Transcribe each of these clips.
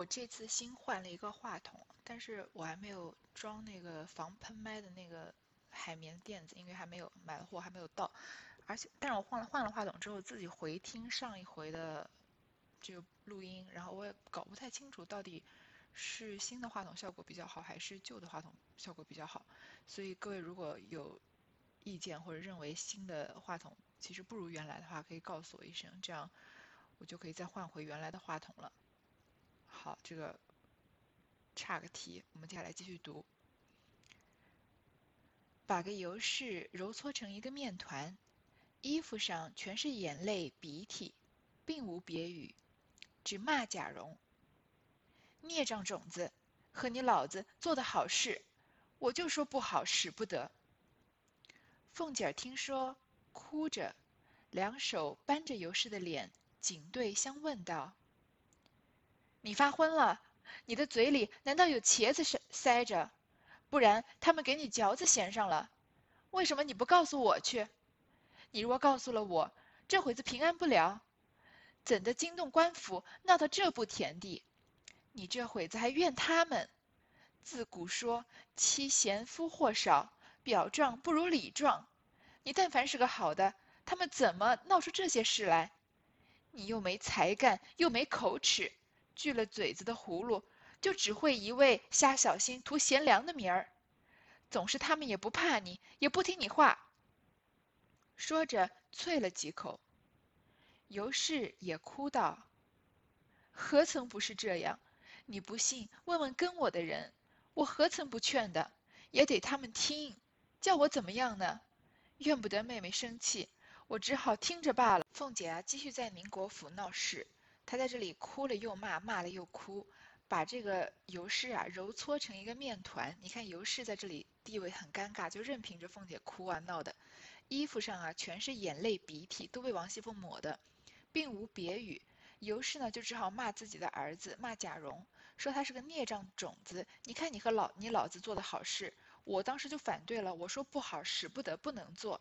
我这次新换了一个话筒，但是我还没有装那个防喷麦的那个海绵垫子，因为还没有买的货还没有到。而且，但是我换了换了话筒之后，自己回听上一回的这个录音，然后我也搞不太清楚到底是新的话筒效果比较好，还是旧的话筒效果比较好。所以各位如果有意见或者认为新的话筒其实不如原来的话，可以告诉我一声，这样我就可以再换回原来的话筒了。好，这个差个题，我们接下来继续读。把个油柿揉搓成一个面团，衣服上全是眼泪鼻涕，并无别语，只骂贾蓉：“孽障种子，和你老子做的好事，我就说不好，使不得。”凤姐儿听说，哭着，两手扳着尤氏的脸，紧对相问道。你发昏了？你的嘴里难道有茄子塞塞着？不然他们给你嚼子衔上了，为什么你不告诉我去？你若告诉了我，这会子平安不了，怎的惊动官府，闹到这步田地？你这会子还怨他们？自古说妻贤夫祸少，表状不如里状。你但凡是个好的，他们怎么闹出这些事来？你又没才干，又没口齿。锯了嘴子的葫芦，就只会一味瞎小心图贤良的名儿，总是他们也不怕你，也不听你话。说着啐了几口，尤氏也哭道：“何曾不是这样？你不信，问问跟我的人，我何曾不劝的？也得他们听，叫我怎么样呢？怨不得妹妹生气，我只好听着罢了。”凤姐啊，继续在宁国府闹事。他在这里哭了又骂，骂了又哭，把这个尤氏啊揉搓成一个面团。你看尤氏在这里地位很尴尬，就任凭着凤姐哭啊闹的，衣服上啊全是眼泪鼻涕，都被王熙凤抹的，并无别语。尤氏呢就只好骂自己的儿子，骂贾蓉，说他是个孽障种子。你看你和老你老子做的好事，我当时就反对了，我说不好，使不得，不能做。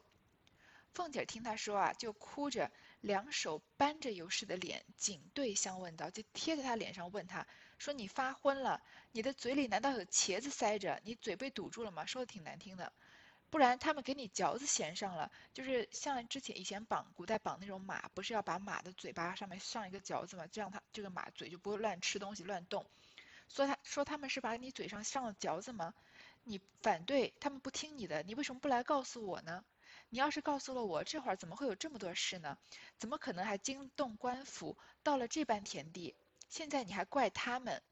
凤姐听他说啊，就哭着，两手扳着尤氏的脸，紧对相问道：“就贴在他脸上问他，说你发昏了？你的嘴里难道有茄子塞着？你嘴被堵住了吗？说的挺难听的，不然他们给你嚼子衔上了，就是像之前以前绑古代绑那种马，不是要把马的嘴巴上面上一个嚼子吗？这样它这个马嘴就不会乱吃东西乱动。说他说他们是把你嘴上上了嚼子吗？你反对他们不听你的，你为什么不来告诉我呢？”你要是告诉了我，这会儿怎么会有这么多事呢？怎么可能还惊动官府，到了这般田地？现在你还怪他们？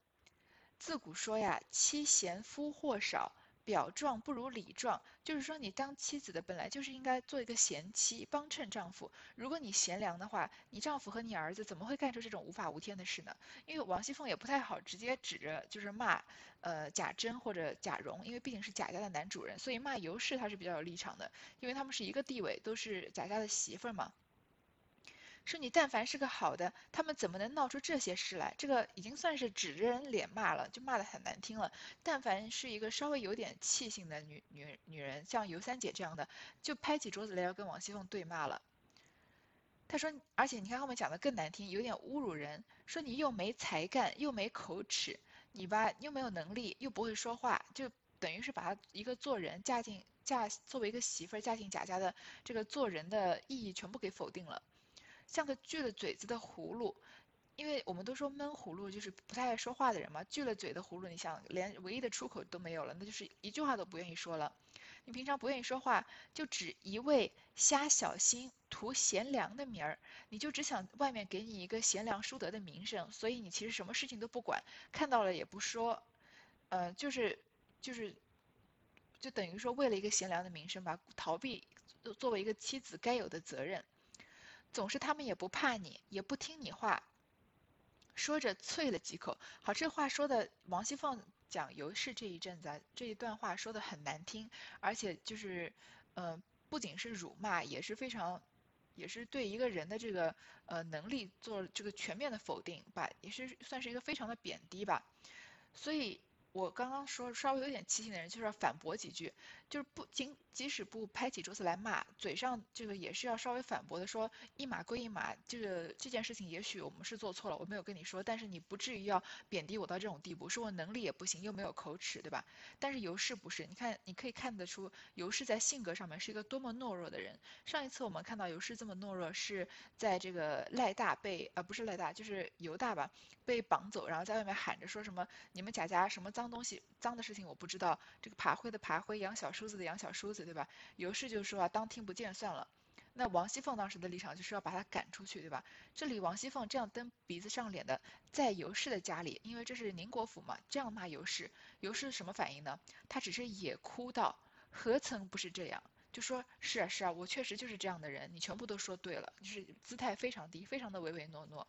自古说呀，妻贤夫祸少。表状不如里状，就是说你当妻子的本来就是应该做一个贤妻，帮衬丈夫。如果你贤良的话，你丈夫和你儿子怎么会干出这种无法无天的事呢？因为王熙凤也不太好直接指着就是骂，呃贾珍或者贾蓉，因为毕竟是贾家的男主人，所以骂尤氏他是比较有立场的，因为他们是一个地位，都是贾家的媳妇儿嘛。说你但凡是个好的，他们怎么能闹出这些事来？这个已经算是指着人脸骂了，就骂得很难听了。但凡是一个稍微有点气性的女女女人，像尤三姐这样的，就拍起桌子来要跟王熙凤对骂了。他说，而且你看后面讲的更难听，有点侮辱人。说你又没才干，又没口齿，你吧又没有能力，又不会说话，就等于是把她一个做人嫁进嫁作为一个媳妇儿嫁进贾家的这个做人的意义全部给否定了。像个锯了嘴子的葫芦，因为我们都说闷葫芦就是不太爱说话的人嘛。锯了嘴的葫芦，你想连唯一的出口都没有了，那就是一句话都不愿意说了。你平常不愿意说话，就只一味瞎小心图贤良的名儿，你就只想外面给你一个贤良淑德的名声，所以你其实什么事情都不管，看到了也不说，呃，就是就是就等于说为了一个贤良的名声吧，逃避作为一个妻子该有的责任。总是他们也不怕你，也不听你话。说着啐了几口。好，这话说的王熙凤讲尤氏这一阵子，这一段话说的很难听，而且就是，呃，不仅是辱骂，也是非常，也是对一个人的这个呃能力做这个全面的否定，把也是算是一个非常的贬低吧。所以我刚刚说稍微有点气性的人，就是要反驳几句，就是不仅即使不拍起桌子来骂，嘴上这个也是要稍微反驳的，说一码归一码，这个这件事情也许我们是做错了，我没有跟你说，但是你不至于要贬低我到这种地步，说我能力也不行，又没有口齿，对吧？但是尤氏不是，你看你可以看得出尤氏在性格上面是一个多么懦弱的人。上一次我们看到尤氏这么懦弱，是在这个赖大被呃不是赖大，就是尤大吧，被绑走，然后在外面喊着说什么你们贾家什么脏。东西脏的事情我不知道，这个爬灰的爬灰，养小叔子的养小叔子，对吧？尤氏就说啊，当听不见算了。那王熙凤当时的立场就是要把他赶出去，对吧？这里王熙凤这样蹬鼻子上脸的，在尤氏的家里，因为这是宁国府嘛，这样骂尤氏，尤氏什么反应呢？他只是也哭道：“何曾不是这样？”就说是啊是啊，我确实就是这样的人，你全部都说对了，就是姿态非常低，非常的唯唯诺诺。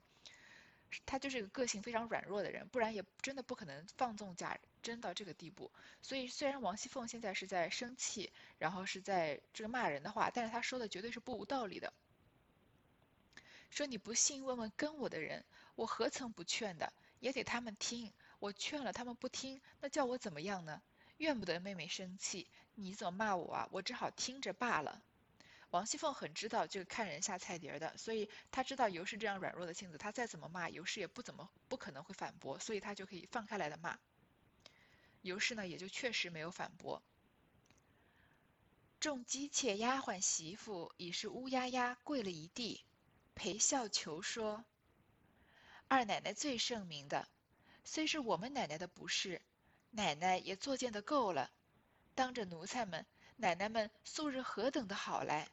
他就是一个个性非常软弱的人，不然也真的不可能放纵贾珍到这个地步。所以虽然王熙凤现在是在生气，然后是在这个骂人的话，但是他说的绝对是不无道理的。说你不信，问问跟我的人，我何曾不劝的，也得他们听。我劝了他们不听，那叫我怎么样呢？怨不得妹妹生气，你怎么骂我啊？我只好听着罢了。王熙凤很知道这个看人下菜碟的，所以她知道尤氏这样软弱的性子，她再怎么骂尤氏也不怎么不可能会反驳，所以她就可以放开来的骂。尤氏呢也就确实没有反驳。众姬妾丫鬟媳妇已是乌压压跪了一地，陪笑求说：“二奶奶最圣明的，虽是我们奶奶的不是，奶奶也作践的够了。当着奴才们，奶奶们素日何等的好来。”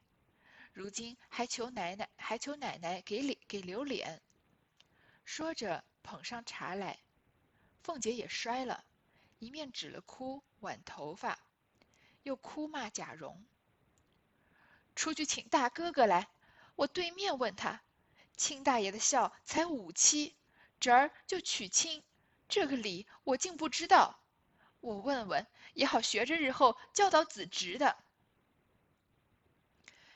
如今还求奶奶，还求奶奶给脸给留脸。说着捧上茶来，凤姐也摔了，一面指了哭，挽头发，又哭骂贾蓉。出去请大哥哥来，我对面问他，亲大爷的孝才五七，侄儿就娶亲，这个理我竟不知道。我问问也好，学着日后教导子侄的。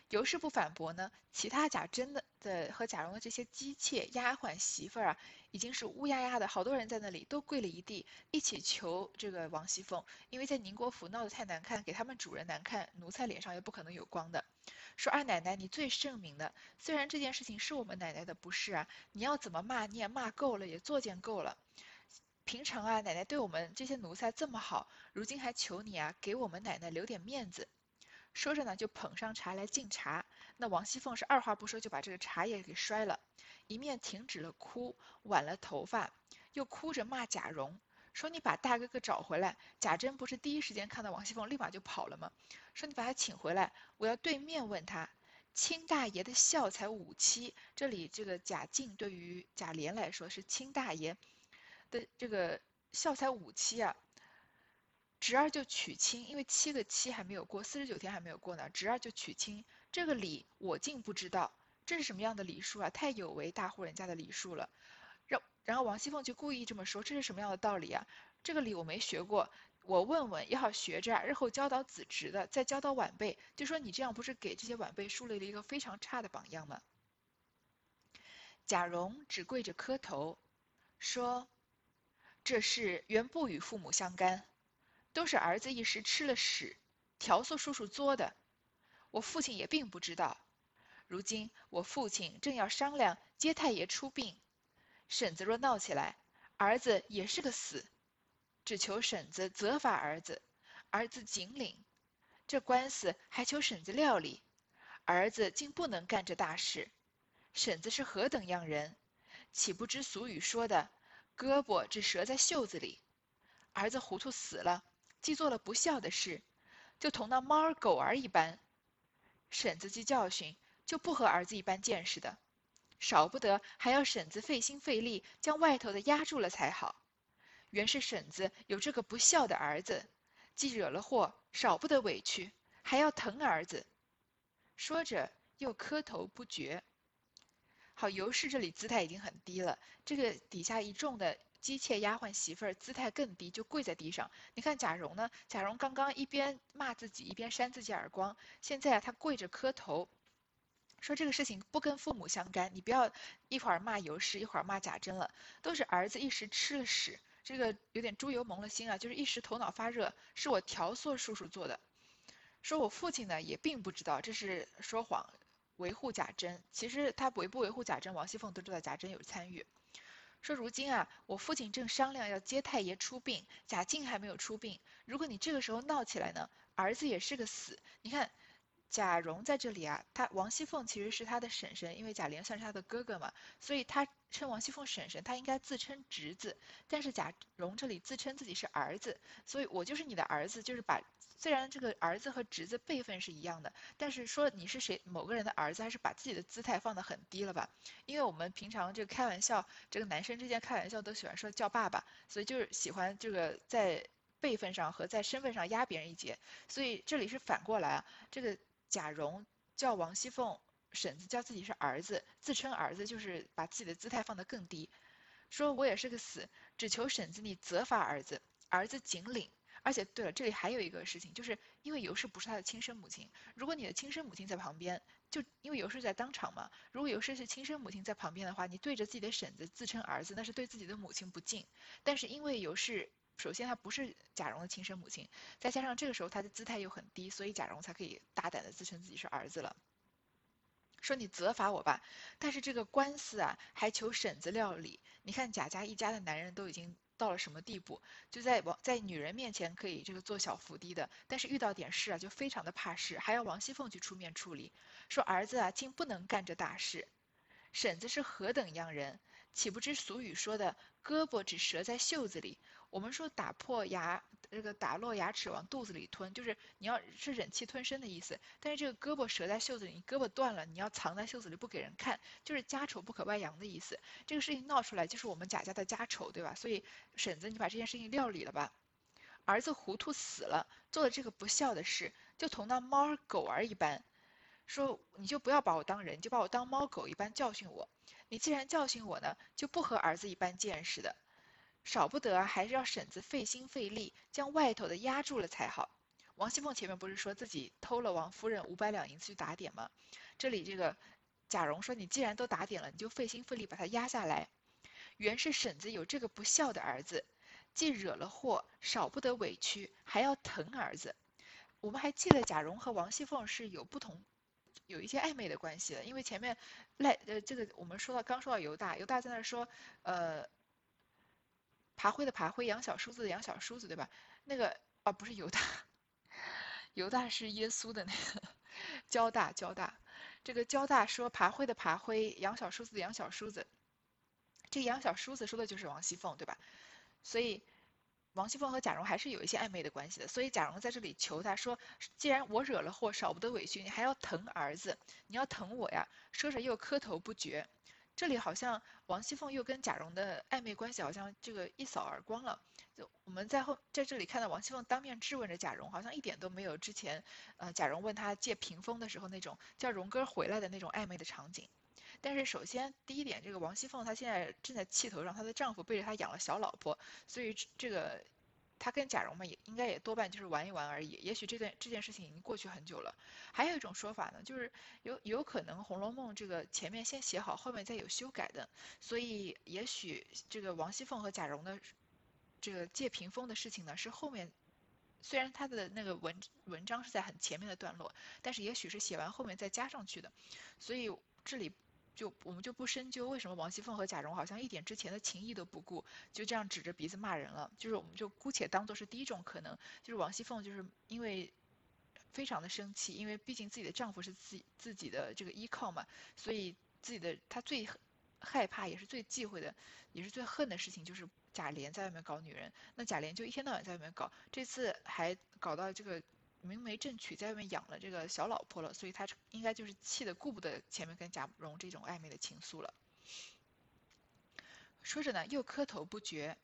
尤氏不反驳呢，其他贾珍的的和贾蓉的这些姬妾、丫鬟、媳妇儿啊，已经是乌压压的，好多人在那里都跪了一地，一起求这个王熙凤，因为在宁国府闹得太难看，给他们主人难看，奴才脸上也不可能有光的。说二奶奶你最圣明的，虽然这件事情是我们奶奶的不是啊，你要怎么骂你也骂够了，也作践够了。平常啊，奶奶对我们这些奴才这么好，如今还求你啊，给我们奶奶留点面子。说着呢，就捧上茶来敬茶。那王熙凤是二话不说就把这个茶叶给摔了，一面停止了哭，挽了头发，又哭着骂贾蓉，说你把大哥哥找回来。贾珍不是第一时间看到王熙凤立马就跑了吗？说你把他请回来，我要对面问他，亲大爷的孝才五七。这里这个贾静对于贾琏来说是亲大爷的这个孝才五七啊。侄儿就娶亲，因为七个七还没有过，四十九天还没有过呢。侄儿就娶亲，这个礼我竟不知道，这是什么样的礼数啊？太有违大户人家的礼数了。然然后王熙凤就故意这么说，这是什么样的道理啊？这个礼我没学过，我问问也好学着，日后教导子侄的，再教导晚辈。就说你这样不是给这些晚辈树立了一个非常差的榜样吗？贾蓉只跪着磕头，说：“这事原不与父母相干。”都是儿子一时吃了屎，调唆叔叔作的，我父亲也并不知道。如今我父亲正要商量接太爷出殡，婶子若闹起来，儿子也是个死，只求婶子责罚儿子，儿子紧领。这官司还求婶子料理，儿子竟不能干这大事。婶子是何等样人，岂不知俗语说的“胳膊只折在袖子里”？儿子糊涂死了。既做了不孝的事，就同那猫儿狗儿一般。婶子既教训，就不和儿子一般见识的，少不得还要婶子费心费力将外头的压住了才好。原是婶子有这个不孝的儿子，既惹了祸，少不得委屈，还要疼儿子。说着又磕头不绝。好，尤氏这里姿态已经很低了，这个底下一众的。姬妾丫鬟媳妇儿姿态更低，就跪在地上。你看贾蓉呢？贾蓉刚刚一边骂自己，一边扇自己耳光，现在啊，他跪着磕头，说这个事情不跟父母相干，你不要一会儿骂尤氏，一会儿骂贾珍了，都是儿子一时吃了屎，这个有点猪油蒙了心啊，就是一时头脑发热，是我调唆叔叔做的。说我父亲呢也并不知道，这是说谎，维护贾珍。其实他维不维护贾珍，王熙凤都知道贾珍有参与。说如今啊，我父亲正商量要接太爷出殡，贾静还没有出殡。如果你这个时候闹起来呢，儿子也是个死。你看。贾蓉在这里啊，他王熙凤其实是他的婶婶，因为贾琏算是他的哥哥嘛，所以他称王熙凤婶婶，他应该自称侄子。但是贾蓉这里自称自己是儿子，所以我就是你的儿子，就是把虽然这个儿子和侄子辈分是一样的，但是说你是谁某个人的儿子，还是把自己的姿态放得很低了吧？因为我们平常这个开玩笑，这个男生之间开玩笑都喜欢说叫爸爸，所以就是喜欢这个在辈分上和在身份上压别人一截，所以这里是反过来啊，这个。贾蓉叫王熙凤婶子，叫自己是儿子，自称儿子就是把自己的姿态放得更低，说我也是个死，只求婶子你责罚儿子，儿子谨领。而且对了，这里还有一个事情，就是因为尤氏不是他的亲生母亲，如果你的亲生母亲在旁边，就因为尤氏在当场嘛，如果尤氏是亲生母亲在旁边的话，你对着自己的婶子自称儿子，那是对自己的母亲不敬。但是因为尤氏。首先，她不是贾蓉的亲生母亲，再加上这个时候她的姿态又很低，所以贾蓉才可以大胆的自称自己是儿子了。说你责罚我吧，但是这个官司啊，还求婶子料理。你看贾家一家的男人都已经到了什么地步？就在王在女人面前可以这个做小伏低的，但是遇到点事啊，就非常的怕事，还要王熙凤去出面处理。说儿子啊，竟不能干这大事，婶子是何等样人？岂不知俗语说的“胳膊只折在袖子里”。我们说打破牙，这个打落牙齿往肚子里吞，就是你要是忍气吞声的意思。但是这个胳膊折在袖子里，你胳膊断了，你要藏在袖子里不给人看，就是家丑不可外扬的意思。这个事情闹出来，就是我们贾家的家丑，对吧？所以婶子，你把这件事情料理了吧。儿子糊涂死了，做了这个不孝的事，就同那猫儿狗儿一般。说你就不要把我当人，就把我当猫狗一般教训我。你既然教训我呢，就不和儿子一般见识的。少不得还是要婶子费心费力将外头的压住了才好。王熙凤前面不是说自己偷了王夫人五百两银子去打点吗？这里这个贾蓉说：“你既然都打点了，你就费心费力把它压下来。”原是婶子有这个不孝的儿子，既惹了祸，少不得委屈，还要疼儿子。我们还记得贾蓉和王熙凤是有不同，有一些暧昧的关系的，因为前面赖呃这个我们说到刚说到犹大，犹大在那说呃。爬灰的爬灰，养小叔子的养小叔子，对吧？那个啊，不是犹大，犹大是耶稣的那个交大交大。这个交大说爬灰的爬灰，养小叔子的养小叔子。这养小叔子说的就是王熙凤，对吧？所以王熙凤和贾蓉还是有一些暧昧的关系的。所以贾蓉在这里求他说：“既然我惹了祸，少不得委屈，你还要疼儿子，你要疼我呀。”说着又磕头不绝。这里好像王熙凤又跟贾蓉的暧昧关系好像这个一扫而光了。就我们在后在这里看到王熙凤当面质问着贾蓉，好像一点都没有之前呃贾蓉问她借屏风的时候那种叫蓉哥回来的那种暧昧的场景。但是首先第一点，这个王熙凤她现在正在气头上，她的丈夫背着她养了小老婆，所以这个。她跟贾蓉嘛，也应该也多半就是玩一玩而已。也许这段这件事情已经过去很久了。还有一种说法呢，就是有有可能《红楼梦》这个前面先写好，后面再有修改的。所以也许这个王熙凤和贾蓉的这个借屏风的事情呢，是后面虽然他的那个文文章是在很前面的段落，但是也许是写完后面再加上去的。所以这里。就我们就不深究为什么王熙凤和贾蓉好像一点之前的情谊都不顾，就这样指着鼻子骂人了。就是我们就姑且当做是第一种可能，就是王熙凤就是因为非常的生气，因为毕竟自己的丈夫是自己自己的这个依靠嘛，所以自己的她最害怕也是最忌讳的，也是最恨的事情就是贾琏在外面搞女人。那贾琏就一天到晚在外面搞，这次还搞到这个。明媒正娶，在外面养了这个小老婆了，所以他应该就是气得顾不得前面跟贾蓉这种暧昧的情愫了。说着呢，又磕头不绝。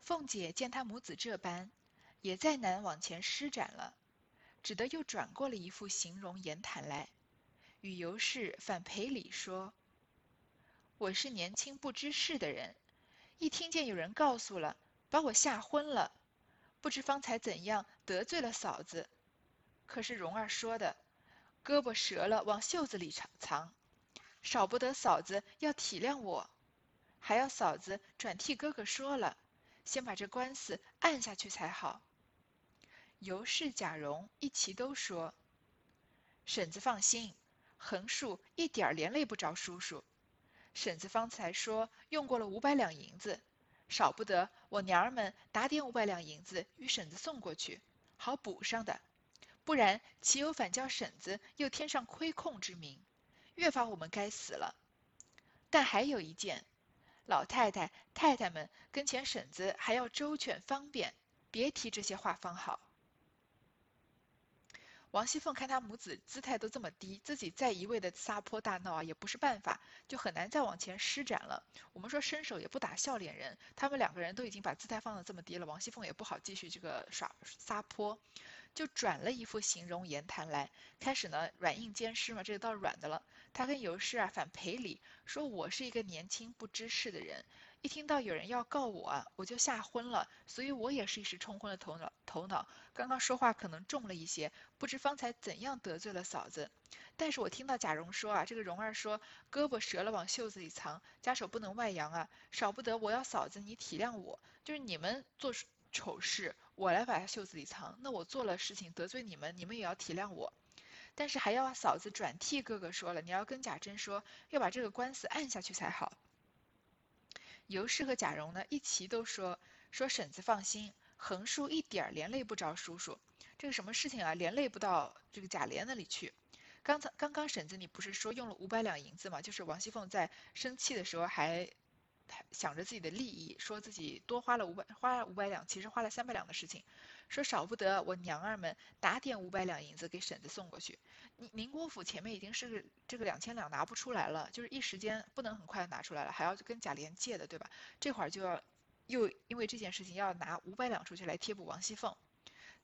凤姐见他母子这般，也再难往前施展了，只得又转过了一副形容言谈来，与尤氏反赔礼说：“我是年轻不知事的人，一听见有人告诉了，把我吓昏了。”不知方才怎样得罪了嫂子，可是蓉儿说的，胳膊折了往袖子里藏，少不得嫂子要体谅我，还要嫂子转替哥哥说了，先把这官司按下去才好。尤氏、贾蓉一齐都说：“婶子放心，横竖一点连累不着叔叔。婶子方才说用过了五百两银子，少不得我娘儿们打点五百两银子与婶子送过去，好补上的。不然岂有反叫婶子又添上亏空之名，越发我们该死了。但还有一件。”老太太、太太们跟前，婶子还要周全方便，别提这些话方好。王熙凤看他母子姿态都这么低，自己再一味的撒泼大闹啊，也不是办法，就很难再往前施展了。我们说伸手也不打笑脸人，他们两个人都已经把姿态放得这么低了，王熙凤也不好继续这个耍撒泼。就转了一副形容言谈来，开始呢软硬兼施嘛，这个倒软的了。他跟尤氏啊反赔礼，说我是一个年轻不知事的人，一听到有人要告我，我就吓昏了，所以我也是一时冲昏了头脑。头脑刚刚说话可能重了一些，不知方才怎样得罪了嫂子。但是我听到贾蓉说啊，这个蓉儿说胳膊折了往袖子里藏，家手不能外扬啊，少不得我要嫂子你体谅我，就是你们做丑事。我来把袖子里藏，那我做了事情得罪你们，你们也要体谅我。但是还要嫂子转替哥哥说了，你要跟贾珍说，要把这个官司按下去才好。尤氏和贾蓉呢，一齐都说说婶子放心，横竖一点儿连累不着叔叔。这个什么事情啊，连累不到这个贾琏那里去。刚才刚刚婶子你不是说用了五百两银子吗？就是王熙凤在生气的时候还。想着自己的利益，说自己多花了五百花了五百两，其实花了三百两的事情，说少不得我娘儿们打点五百两银子给婶子送过去。宁宁国府前面已经是这个两千两拿不出来了，就是一时间不能很快拿出来了，还要跟贾琏借的，对吧？这会儿就要又因为这件事情要拿五百两出去来贴补王熙凤。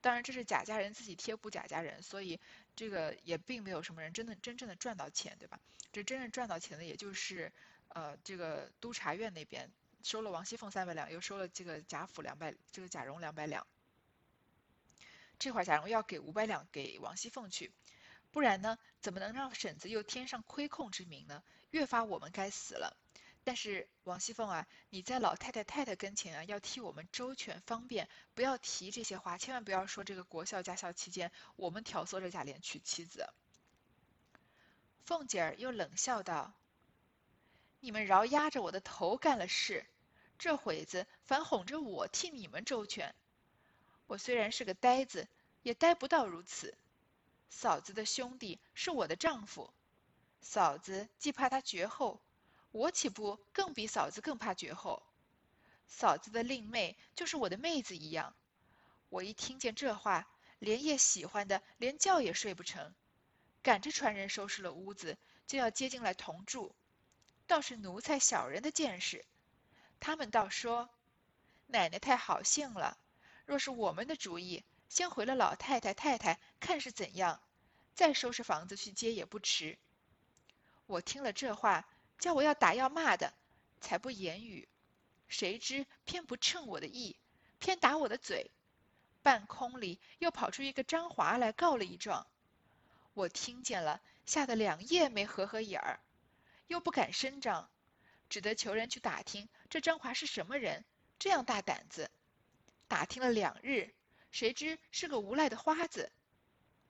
当然这是贾家人自己贴补贾家人，所以这个也并没有什么人真的真正的赚到钱，对吧？这真正赚到钱的也就是。呃，这个督察院那边收了王熙凤三百两，又收了这个贾府两百，这个贾蓉两百两。这会儿贾蓉要给五百两给王熙凤去，不然呢，怎么能让婶子又添上亏空之名呢？越发我们该死了。但是王熙凤啊，你在老太太太太跟前啊，要替我们周全方便，不要提这些话，千万不要说这个国孝家孝期间我们挑唆着贾琏娶妻子。凤姐儿又冷笑道。你们饶压着我的头干了事，这会子反哄着我替你们周全。我虽然是个呆子，也呆不到如此。嫂子的兄弟是我的丈夫，嫂子既怕他绝后，我岂不更比嫂子更怕绝后？嫂子的令妹就是我的妹子一样。我一听见这话，连夜喜欢的连觉也睡不成，赶着传人收拾了屋子，就要接进来同住。倒是奴才小人的见识，他们倒说，奶奶太好性了。若是我们的主意，先回了老太太太太，看是怎样，再收拾房子去接也不迟。我听了这话，叫我要打要骂的，才不言语。谁知偏不称我的意，偏打我的嘴。半空里又跑出一个张华来告了一状，我听见了，吓得两夜没合合眼儿。又不敢声张，只得求人去打听这张华是什么人，这样大胆子。打听了两日，谁知是个无赖的花子。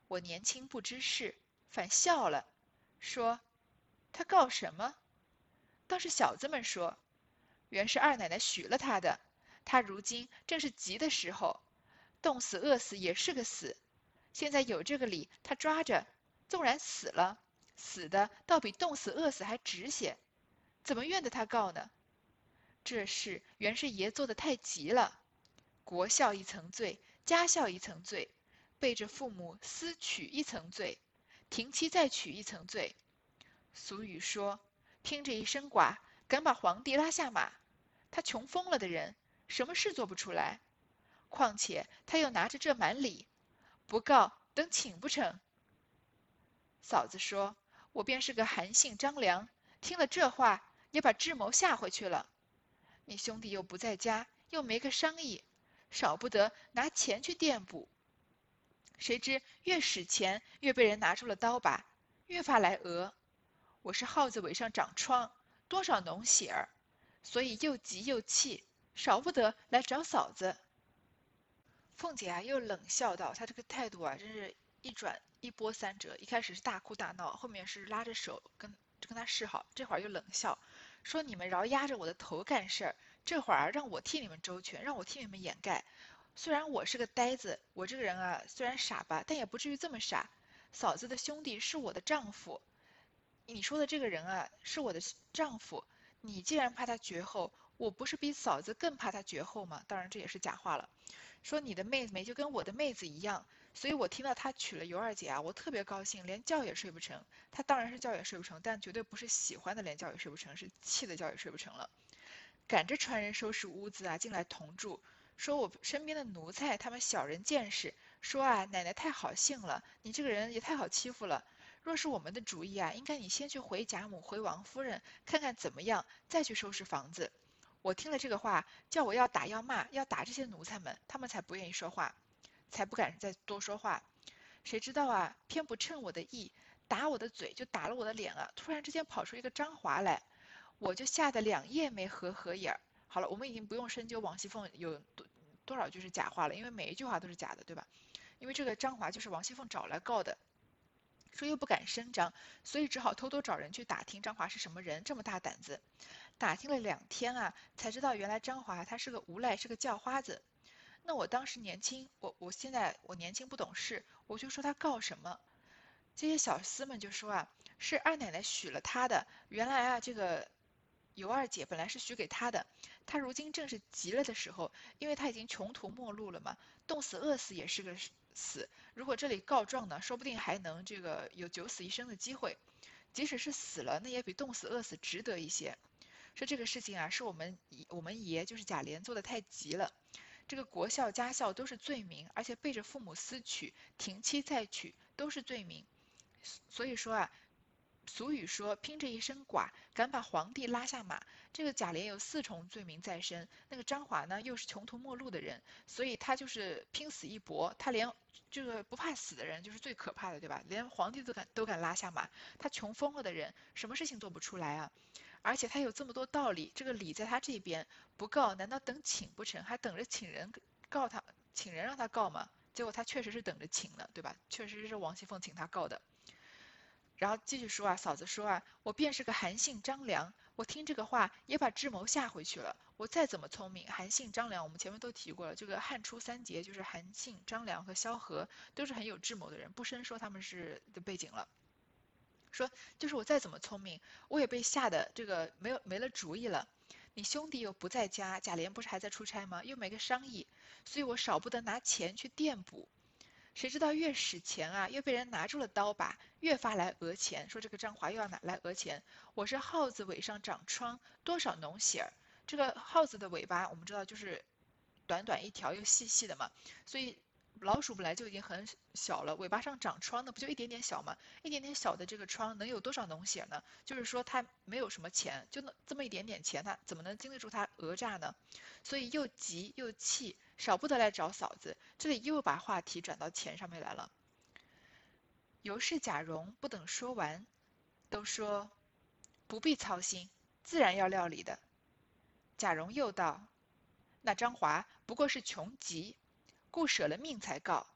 我年轻不知事，反笑了，说：“他告什么？”倒是小子们说：“原是二奶奶许了他的，他如今正是急的时候，冻死饿死也是个死。现在有这个理，他抓着，纵然死了。”死的倒比冻死饿死还值些，怎么怨得他告呢？这事原是爷做的太急了，国孝一层罪，家孝一层罪，背着父母私娶一层罪，停妻再娶一层罪。俗语说：“听着一声寡，敢把皇帝拉下马。”他穷疯了的人，什么事做不出来？况且他又拿着这满礼，不告等请不成？嫂子说。我便是个韩信张良，听了这话，也把智谋吓回去了。你兄弟又不在家，又没个商议，少不得拿钱去垫补。谁知越使钱，越被人拿出了刀把，越发来讹。我是耗子尾上长疮，多少脓血儿，所以又急又气，少不得来找嫂子。凤姐啊，又冷笑道：“她这个态度啊，真是一转一波三折。一开始是大哭大闹，后面是拉着手跟跟他示好，这会儿又冷笑，说你们饶压着我的头干事儿，这会儿让我替你们周全，让我替你们掩盖。虽然我是个呆子，我这个人啊，虽然傻吧，但也不至于这么傻。嫂子的兄弟是我的丈夫，你说的这个人啊，是我的丈夫。你既然怕他绝后，我不是比嫂子更怕他绝后吗？当然这也是假话了。”说你的妹妹就跟我的妹子一样，所以我听到他娶了尤二姐啊，我特别高兴，连觉也睡不成。他当然是觉也睡不成，但绝对不是喜欢的连觉也睡不成，是气的觉也睡不成了。赶着传人收拾屋子啊，进来同住，说我身边的奴才他们小人见识，说啊奶奶太好性了，你这个人也太好欺负了。若是我们的主意啊，应该你先去回贾母，回王夫人看看怎么样，再去收拾房子。我听了这个话，叫我要打要骂，要打这些奴才们，他们才不愿意说话，才不敢再多说话。谁知道啊，偏不趁我的意，打我的嘴就打了我的脸啊！突然之间跑出一个张华来，我就吓得两夜没合合眼儿。好了，我们已经不用深究王熙凤有多多少句是假话了，因为每一句话都是假的，对吧？因为这个张华就是王熙凤找来告的，说又不敢声张，所以只好偷偷找人去打听张华是什么人，这么大胆子。打听了两天啊，才知道原来张华他是个无赖，是个叫花子。那我当时年轻，我我现在我年轻不懂事，我就说他告什么？这些小厮们就说啊，是二奶奶许了他的。原来啊，这个尤二姐本来是许给他的，他如今正是急了的时候，因为他已经穷途末路了嘛，冻死饿死也是个死。如果这里告状呢，说不定还能这个有九死一生的机会。即使是死了，那也比冻死饿死值得一些。说这个事情啊，是我们我们爷就是贾琏做的太急了，这个国孝家孝都是罪名，而且背着父母私娶，停妻再娶都是罪名。所以说啊，俗语说拼着一身剐，敢把皇帝拉下马。这个贾琏有四重罪名在身，那个张华呢又是穷途末路的人，所以他就是拼死一搏。他连这个不怕死的人就是最可怕的，对吧？连皇帝都敢都敢拉下马，他穷疯了的人，什么事情做不出来啊？而且他有这么多道理，这个理在他这边不告，难道等请不成？还等着请人告他，请人让他告吗？结果他确实是等着请了，对吧？确实是王熙凤请他告的。然后继续说啊，嫂子说啊，我便是个韩信张良，我听这个话也把智谋吓回去了。我再怎么聪明，韩信张良，我们前面都提过了，这个汉初三杰就是韩信、张良和萧何，都是很有智谋的人，不深说他们是的背景了。说，就是我再怎么聪明，我也被吓得这个没有没了主意了。你兄弟又不在家，贾琏不是还在出差吗？又没个商议，所以我少不得拿钱去垫补。谁知道越使钱啊，越被人拿住了刀把，越发来讹钱。说这个张华又要拿来讹钱。我是耗子尾上长疮，多少脓血儿。这个耗子的尾巴，我们知道就是短短一条又细细的嘛，所以。老鼠本来就已经很小了，尾巴上长疮，那不就一点点小吗？一点点小的这个疮能有多少脓血呢？就是说他没有什么钱，就那这么一点点钱，他怎么能经得住他讹诈呢？所以又急又气，少不得来找嫂子。这里又把话题转到钱上面来了。尤氏、贾蓉不等说完，都说不必操心，自然要料理的。贾蓉又道：“那张华不过是穷急。”故舍了命才告，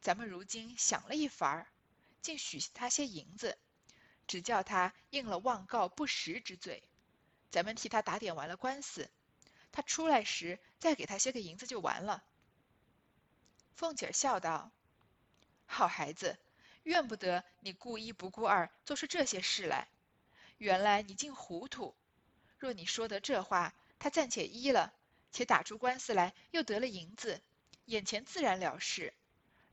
咱们如今想了一法儿，竟许他些银子，只叫他应了妄告不实之罪。咱们替他打点完了官司，他出来时再给他些个银子就完了。凤姐笑道：“好孩子，怨不得你顾一不顾二，做出这些事来。原来你竟糊涂。若你说的这话，他暂且依了，且打出官司来，又得了银子。”眼前自然了事，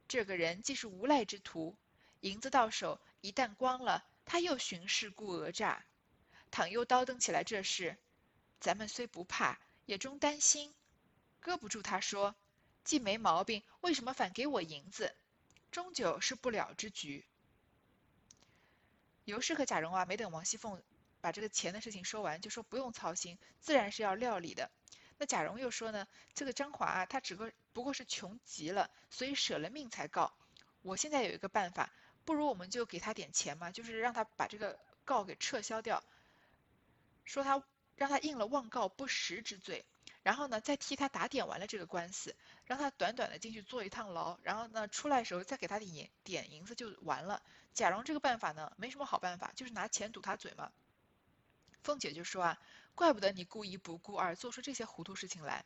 这个人既是无赖之徒，银子到手一旦光了，他又寻事故讹诈。倘又叨登起来这事，咱们虽不怕，也终担心，搁不住他说，既没毛病，为什么反给我银子？终究是不了之局。尤氏和贾蓉啊，没等王熙凤把这个钱的事情说完，就说不用操心，自然是要料理的。那贾蓉又说呢，这个张华啊，他只不过不过是穷极了，所以舍了命才告。我现在有一个办法，不如我们就给他点钱嘛，就是让他把这个告给撤销掉，说他让他应了妄告不实之罪，然后呢再替他打点完了这个官司，让他短短的进去坐一趟牢，然后呢出来的时候再给他点点银子就完了。贾蓉这个办法呢没什么好办法，就是拿钱堵他嘴嘛。凤姐就说啊，怪不得你顾一不顾二，做出这些糊涂事情来。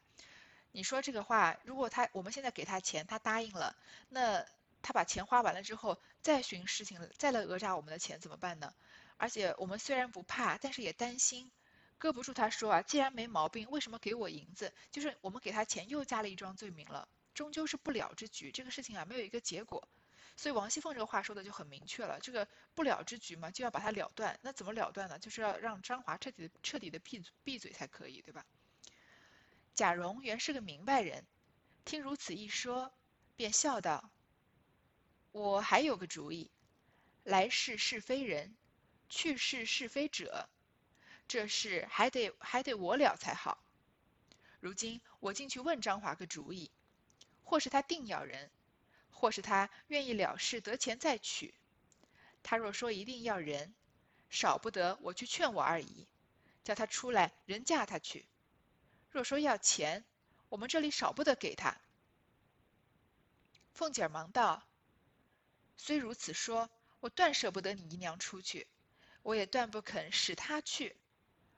你说这个话，如果他我们现在给他钱，他答应了，那他把钱花完了之后，再寻事情再来讹诈我们的钱怎么办呢？而且我们虽然不怕，但是也担心，搁不住他说啊，既然没毛病，为什么给我银子？就是我们给他钱又加了一桩罪名了，终究是不了之局，这个事情啊没有一个结果。所以王熙凤这个话说的就很明确了，这个不了之局嘛，就要把它了断。那怎么了断呢？就是要让张华彻底的彻底的闭闭嘴才可以，对吧？贾蓉原是个明白人，听如此一说，便笑道：“我还有个主意，来世是非人，去世是非者，这事还得还得我了才好。如今我进去问张华个主意，或是他定要人。”或是他愿意了事得钱再娶，他若说一定要人，少不得我去劝我二姨，叫他出来人嫁他去；若说要钱，我们这里少不得给他。凤姐忙道：“虽如此说，我断舍不得你姨娘出去，我也断不肯使她去。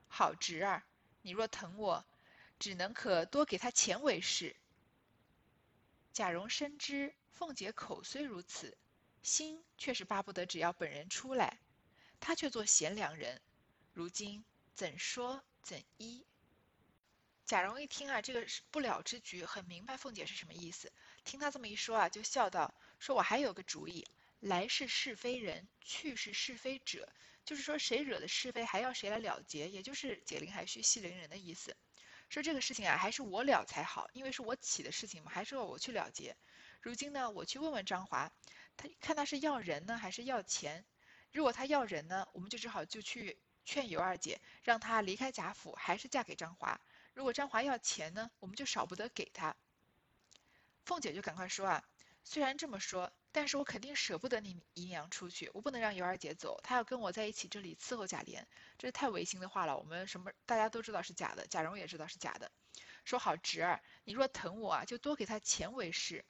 好侄儿，你若疼我，只能可多给他钱为是。”贾蓉深知。凤姐口虽如此，心却是巴不得只要本人出来，她却做贤良人，如今怎说怎依？贾蓉一听啊，这个是不了之局，很明白凤姐是什么意思。听她这么一说啊，就笑道：“说我还有个主意，来是是非人，去是是非者，就是说谁惹的是非，还要谁来了结，也就是解铃还须系铃人的意思。说这个事情啊，还是我了才好，因为是我起的事情嘛，还是要我去了结。”如今呢，我去问问张华，他看他是要人呢，还是要钱？如果他要人呢，我们就只好就去劝尤二姐，让她离开贾府，还是嫁给张华。如果张华要钱呢，我们就少不得给他。凤姐就赶快说啊，虽然这么说，但是我肯定舍不得你姨娘出去，我不能让尤二姐走，她要跟我在一起这里伺候贾琏，这是太违心的话了。我们什么大家都知道是假的，贾蓉也知道是假的。说好侄儿，你若疼我啊，就多给他钱为是。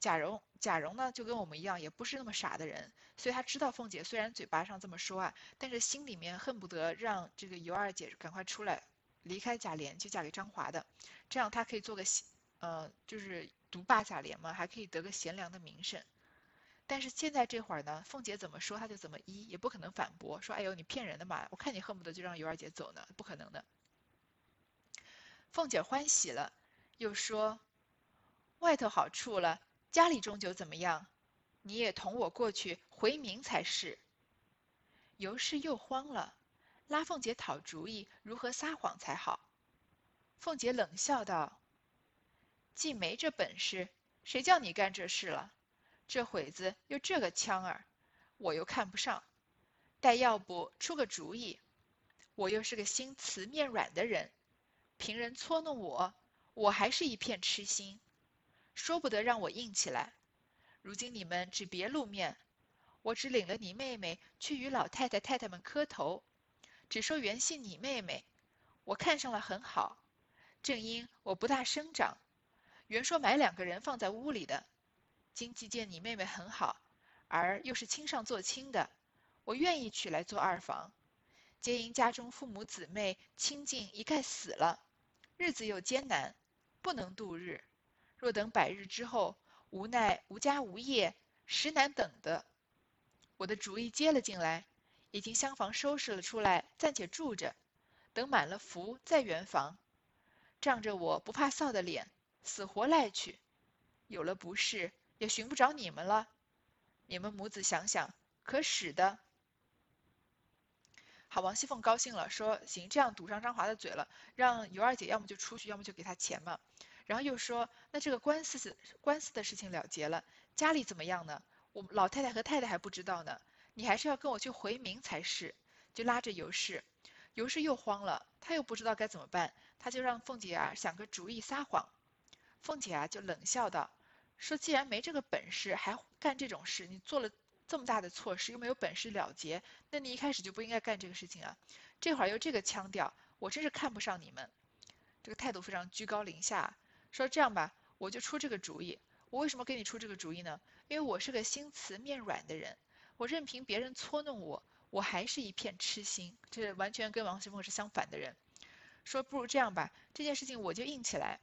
贾蓉，贾蓉呢，就跟我们一样，也不是那么傻的人，所以他知道凤姐虽然嘴巴上这么说啊，但是心里面恨不得让这个尤二姐赶快出来，离开贾琏，去嫁给张华的，这样他可以做个，呃，就是独霸贾琏嘛，还可以得个贤良的名声。但是现在这会儿呢，凤姐怎么说他就怎么依，也不可能反驳，说哎呦你骗人的嘛，我看你恨不得就让尤二姐走呢，不可能的。凤姐欢喜了，又说外头好处了。家里终究怎么样？你也同我过去回明才是。尤氏又慌了，拉凤姐讨主意，如何撒谎才好？凤姐冷笑道：“既没这本事，谁叫你干这事了？这会子又这个腔儿，我又看不上。待要不出个主意，我又是个心慈面软的人，平人搓弄我，我还是一片痴心。”说不得让我硬起来，如今你们只别露面，我只领了你妹妹去与老太太太太们磕头，只说原系你妹妹，我看上了很好，正因我不大生长，原说买两个人放在屋里的，今既见你妹妹很好，而又是亲上做亲的，我愿意娶来做二房，皆因家中父母姊妹亲近一概死了，日子又艰难，不能度日。若等百日之后，无奈无家无业，实难等的。我的主意接了进来，已经厢房收拾了出来，暂且住着，等满了福再圆房。仗着我不怕臊的脸，死活赖去，有了不是，也寻不着你们了。你们母子想想，可使的。好，王熙凤高兴了，说行，这样堵上张华的嘴了，让尤二姐要么就出去，要么就给他钱嘛。然后又说：“那这个官司官司的事情了结了，家里怎么样呢？我老太太和太太还不知道呢。你还是要跟我去回明才是。”就拉着尤氏，尤氏又慌了，她又不知道该怎么办，她就让凤姐啊想个主意撒谎。凤姐啊就冷笑道：“说既然没这个本事，还干这种事，你做了这么大的错事，又没有本事了结，那你一开始就不应该干这个事情啊。这会儿又这个腔调，我真是看不上你们。”这个态度非常居高临下，说这样吧，我就出这个主意。我为什么给你出这个主意呢？因为我是个心慈面软的人，我任凭别人搓弄我，我还是一片痴心。这完全跟王熙凤是相反的人。说不如这样吧，这件事情我就硬起来。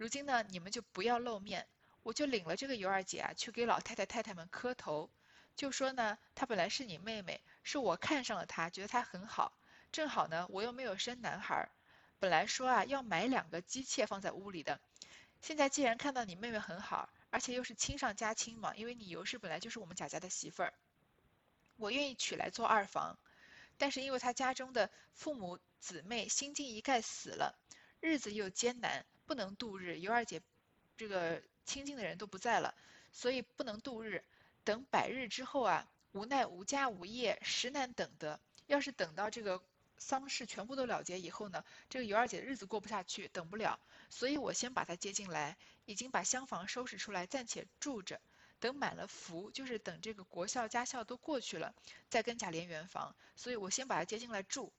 如今呢，你们就不要露面，我就领了这个尤二姐啊，去给老太太太太们磕头，就说呢，她本来是你妹妹，是我看上了她，觉得她很好，正好呢，我又没有生男孩，本来说啊要买两个姬妾放在屋里的，现在既然看到你妹妹很好。而且又是亲上加亲嘛，因为你尤氏本来就是我们贾家的媳妇儿，我愿意娶来做二房，但是因为她家中的父母姊妹新近一概死了，日子又艰难，不能度日。尤二姐这个亲近的人都不在了，所以不能度日。等百日之后啊，无奈无家无业，实难等的。要是等到这个丧事全部都了结以后呢，这个尤二姐的日子过不下去，等不了。所以我先把她接进来，已经把厢房收拾出来，暂且住着。等满了福，就是等这个国孝家孝都过去了，再跟贾琏圆房。所以我先把她接进来住，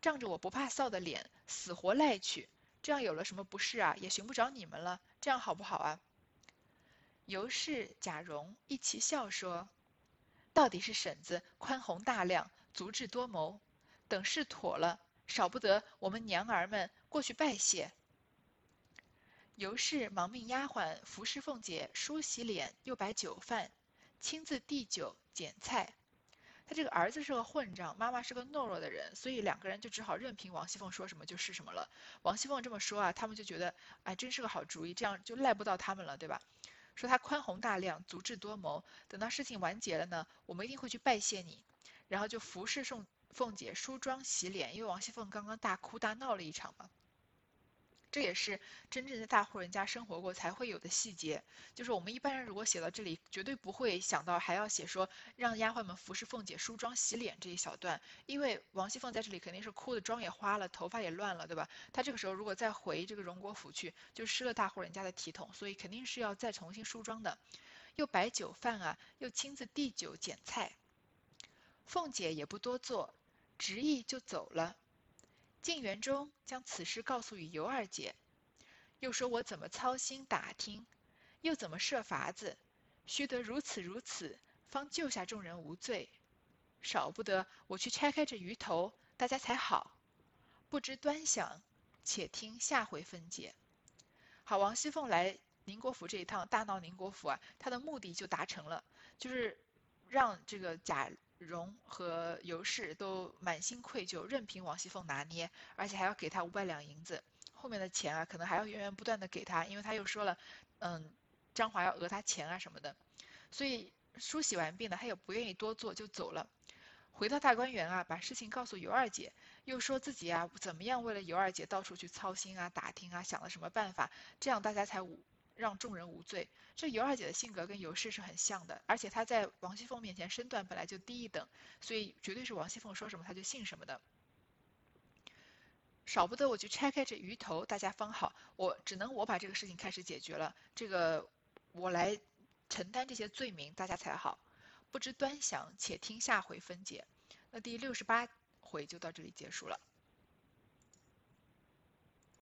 仗着我不怕臊的脸，死活赖去。这样有了什么不是啊，也寻不着你们了。这样好不好啊？尤氏、贾蓉一齐笑说：“到底是婶子宽宏大量，足智多谋。等事妥了，少不得我们娘儿们过去拜谢。”尤氏忙命丫鬟服侍凤姐梳洗脸，又摆酒饭，亲自递酒捡菜。他这个儿子是个混账，妈妈是个懦弱的人，所以两个人就只好任凭王熙凤说什么就是什么了。王熙凤这么说啊，他们就觉得哎，真是个好主意，这样就赖不到他们了，对吧？说他宽宏大量，足智多谋，等到事情完结了呢，我们一定会去拜谢你。然后就服侍宋凤姐梳妆洗脸，因为王熙凤刚刚大哭大闹了一场嘛。这也是真正的大户人家生活过才会有的细节，就是我们一般人如果写到这里，绝对不会想到还要写说让丫鬟们服侍凤姐梳妆洗脸这一小段，因为王熙凤在这里肯定是哭的妆也花了，头发也乱了，对吧？她这个时候如果再回这个荣国府去，就失了大户人家的体统，所以肯定是要再重新梳妆的，又摆酒饭啊，又亲自递酒捡菜。凤姐也不多做，执意就走了。进园中将此事告诉与尤二姐，又说我怎么操心打听，又怎么设法子，须得如此如此，方救下众人无罪。少不得我去拆开这鱼头，大家才好。不知端详，且听下回分解。好，王熙凤来宁国府这一趟大闹宁国府啊，她的目的就达成了，就是让这个贾。荣和尤氏都满心愧疚，任凭王熙凤拿捏，而且还要给他五百两银子。后面的钱啊，可能还要源源不断的给他，因为他又说了，嗯，张华要讹他钱啊什么的。所以梳洗完毕呢，他也不愿意多做，就走了。回到大观园啊，把事情告诉尤二姐，又说自己啊怎么样为了尤二姐到处去操心啊、打听啊，想了什么办法，这样大家才无。让众人无罪，这尤二姐的性格跟尤氏是很像的，而且她在王熙凤面前身段本来就低一等，所以绝对是王熙凤说什么她就信什么的。少不得我去拆开这鱼头，大家方好。我只能我把这个事情开始解决了，这个我来承担这些罪名，大家才好。不知端详，且听下回分解。那第六十八回就到这里结束了。